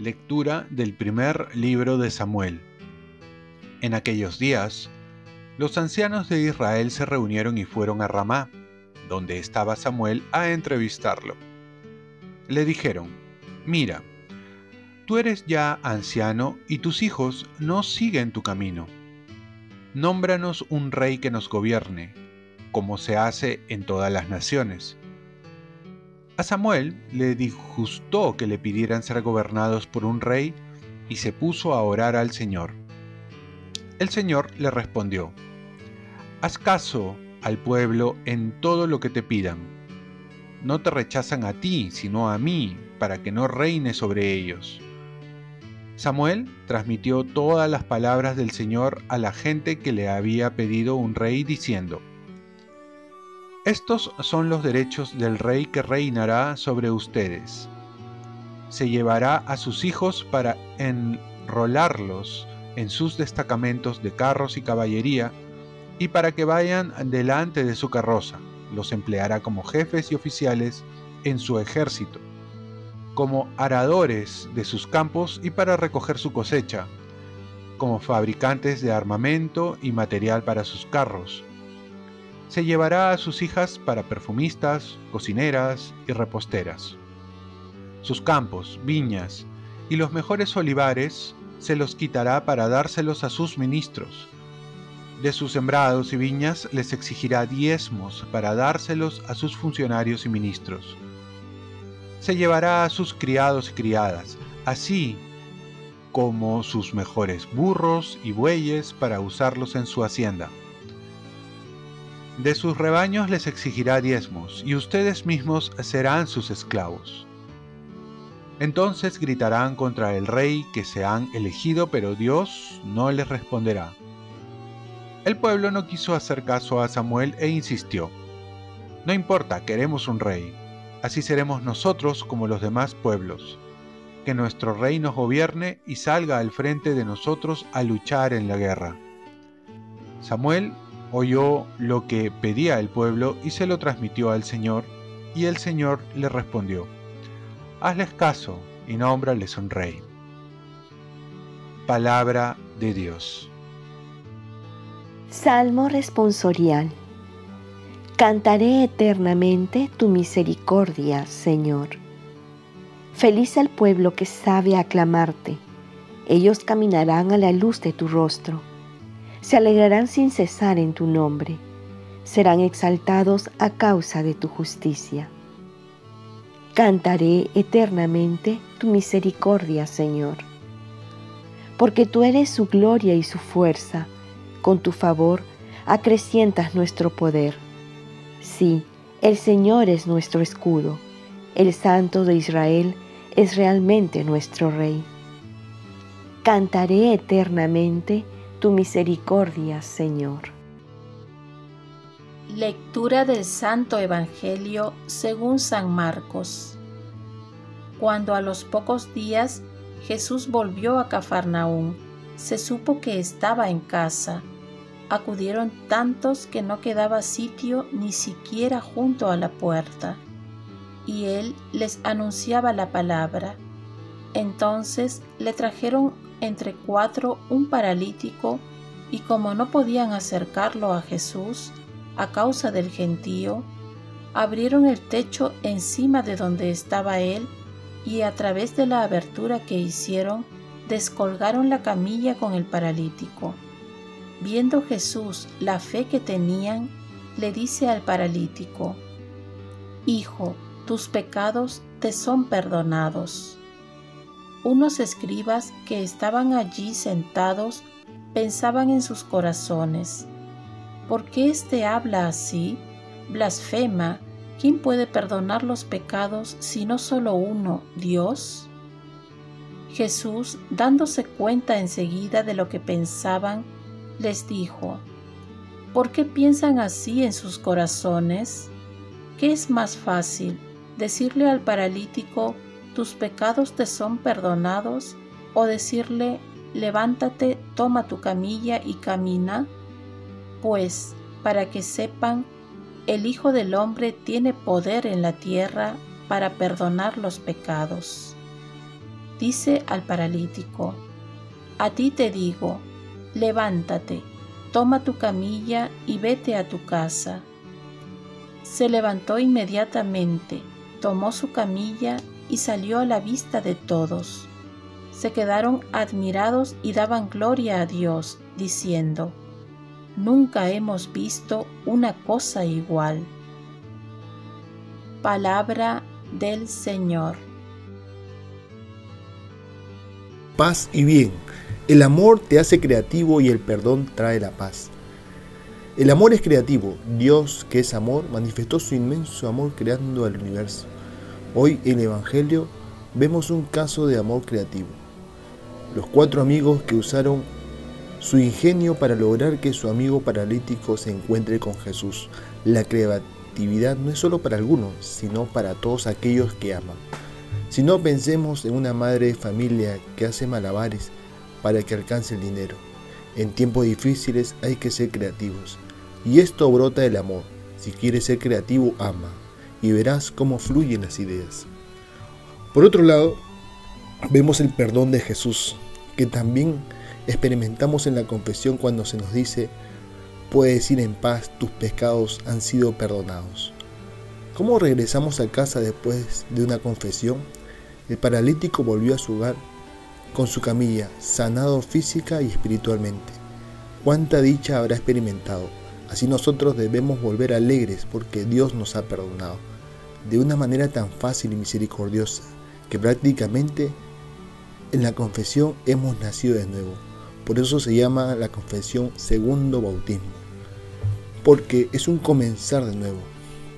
Lectura del primer libro de Samuel. En aquellos días, los ancianos de Israel se reunieron y fueron a Ramá, donde estaba Samuel, a entrevistarlo. Le dijeron, mira, tú eres ya anciano y tus hijos no siguen tu camino. Nómbranos un rey que nos gobierne, como se hace en todas las naciones a Samuel le disgustó que le pidieran ser gobernados por un rey y se puso a orar al Señor. El Señor le respondió, Haz caso al pueblo en todo lo que te pidan. No te rechazan a ti, sino a mí, para que no reine sobre ellos. Samuel transmitió todas las palabras del Señor a la gente que le había pedido un rey, diciendo, estos son los derechos del rey que reinará sobre ustedes. Se llevará a sus hijos para enrolarlos en sus destacamentos de carros y caballería y para que vayan delante de su carroza. Los empleará como jefes y oficiales en su ejército, como aradores de sus campos y para recoger su cosecha, como fabricantes de armamento y material para sus carros se llevará a sus hijas para perfumistas, cocineras y reposteras. Sus campos, viñas y los mejores olivares se los quitará para dárselos a sus ministros. De sus sembrados y viñas les exigirá diezmos para dárselos a sus funcionarios y ministros. Se llevará a sus criados y criadas, así como sus mejores burros y bueyes para usarlos en su hacienda de sus rebaños les exigirá diezmos, y ustedes mismos serán sus esclavos. Entonces gritarán contra el rey que se han elegido, pero Dios no les responderá. El pueblo no quiso hacer caso a Samuel e insistió, No importa, queremos un rey, así seremos nosotros como los demás pueblos, que nuestro rey nos gobierne y salga al frente de nosotros a luchar en la guerra. Samuel oyó lo que pedía el pueblo y se lo transmitió al Señor, y el Señor le respondió, Hazles caso y nómbrales un rey. Palabra de Dios. Salmo responsorial. Cantaré eternamente tu misericordia, Señor. Feliz el pueblo que sabe aclamarte. Ellos caminarán a la luz de tu rostro se alegrarán sin cesar en tu nombre, serán exaltados a causa de tu justicia. Cantaré eternamente tu misericordia, Señor, porque tú eres su gloria y su fuerza, con tu favor acrecientas nuestro poder. Sí, el Señor es nuestro escudo, el Santo de Israel es realmente nuestro Rey. Cantaré eternamente tu misericordia, Señor. Lectura del Santo Evangelio según San Marcos. Cuando a los pocos días Jesús volvió a Cafarnaúm, se supo que estaba en casa. Acudieron tantos que no quedaba sitio ni siquiera junto a la puerta. Y él les anunciaba la palabra. Entonces le trajeron entre cuatro un paralítico y como no podían acercarlo a Jesús a causa del gentío, abrieron el techo encima de donde estaba él y a través de la abertura que hicieron descolgaron la camilla con el paralítico. Viendo Jesús la fe que tenían, le dice al paralítico, Hijo, tus pecados te son perdonados. Unos escribas que estaban allí sentados pensaban en sus corazones, ¿por qué éste habla así? Blasfema, ¿quién puede perdonar los pecados si no solo uno, Dios? Jesús, dándose cuenta enseguida de lo que pensaban, les dijo, ¿por qué piensan así en sus corazones? ¿Qué es más fácil, decirle al paralítico, tus pecados te son perdonados, o decirle, levántate, toma tu camilla y camina, pues, para que sepan, el Hijo del Hombre tiene poder en la tierra para perdonar los pecados. Dice al paralítico, a ti te digo, levántate, toma tu camilla y vete a tu casa. Se levantó inmediatamente, tomó su camilla y salió a la vista de todos. Se quedaron admirados y daban gloria a Dios, diciendo, Nunca hemos visto una cosa igual. Palabra del Señor. Paz y bien. El amor te hace creativo y el perdón trae la paz. El amor es creativo. Dios, que es amor, manifestó su inmenso amor creando el universo. Hoy en el Evangelio vemos un caso de amor creativo. Los cuatro amigos que usaron su ingenio para lograr que su amigo paralítico se encuentre con Jesús. La creatividad no es solo para algunos, sino para todos aquellos que aman. Si no pensemos en una madre de familia que hace malabares para que alcance el dinero. En tiempos difíciles hay que ser creativos. Y esto brota del amor. Si quieres ser creativo, ama. Y verás cómo fluyen las ideas. Por otro lado, vemos el perdón de Jesús, que también experimentamos en la confesión cuando se nos dice, puedes ir en paz, tus pecados han sido perdonados. ¿Cómo regresamos a casa después de una confesión? El paralítico volvió a su hogar con su camilla, sanado física y espiritualmente. ¿Cuánta dicha habrá experimentado? Así nosotros debemos volver alegres porque Dios nos ha perdonado, de una manera tan fácil y misericordiosa, que prácticamente en la confesión hemos nacido de nuevo. Por eso se llama la confesión segundo bautismo, porque es un comenzar de nuevo,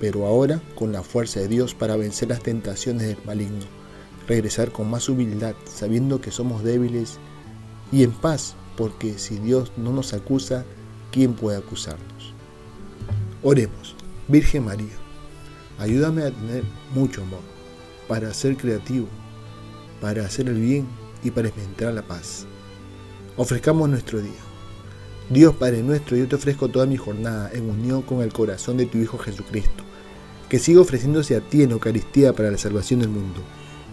pero ahora con la fuerza de Dios para vencer las tentaciones del maligno regresar con más humildad, sabiendo que somos débiles y en paz, porque si Dios no nos acusa, ¿quién puede acusarnos? Oremos, Virgen María, ayúdame a tener mucho amor, para ser creativo, para hacer el bien y para experimentar la paz. Ofrezcamos nuestro día. Dios Padre nuestro, yo te ofrezco toda mi jornada en unión con el corazón de tu Hijo Jesucristo, que siga ofreciéndose a ti en Eucaristía para la salvación del mundo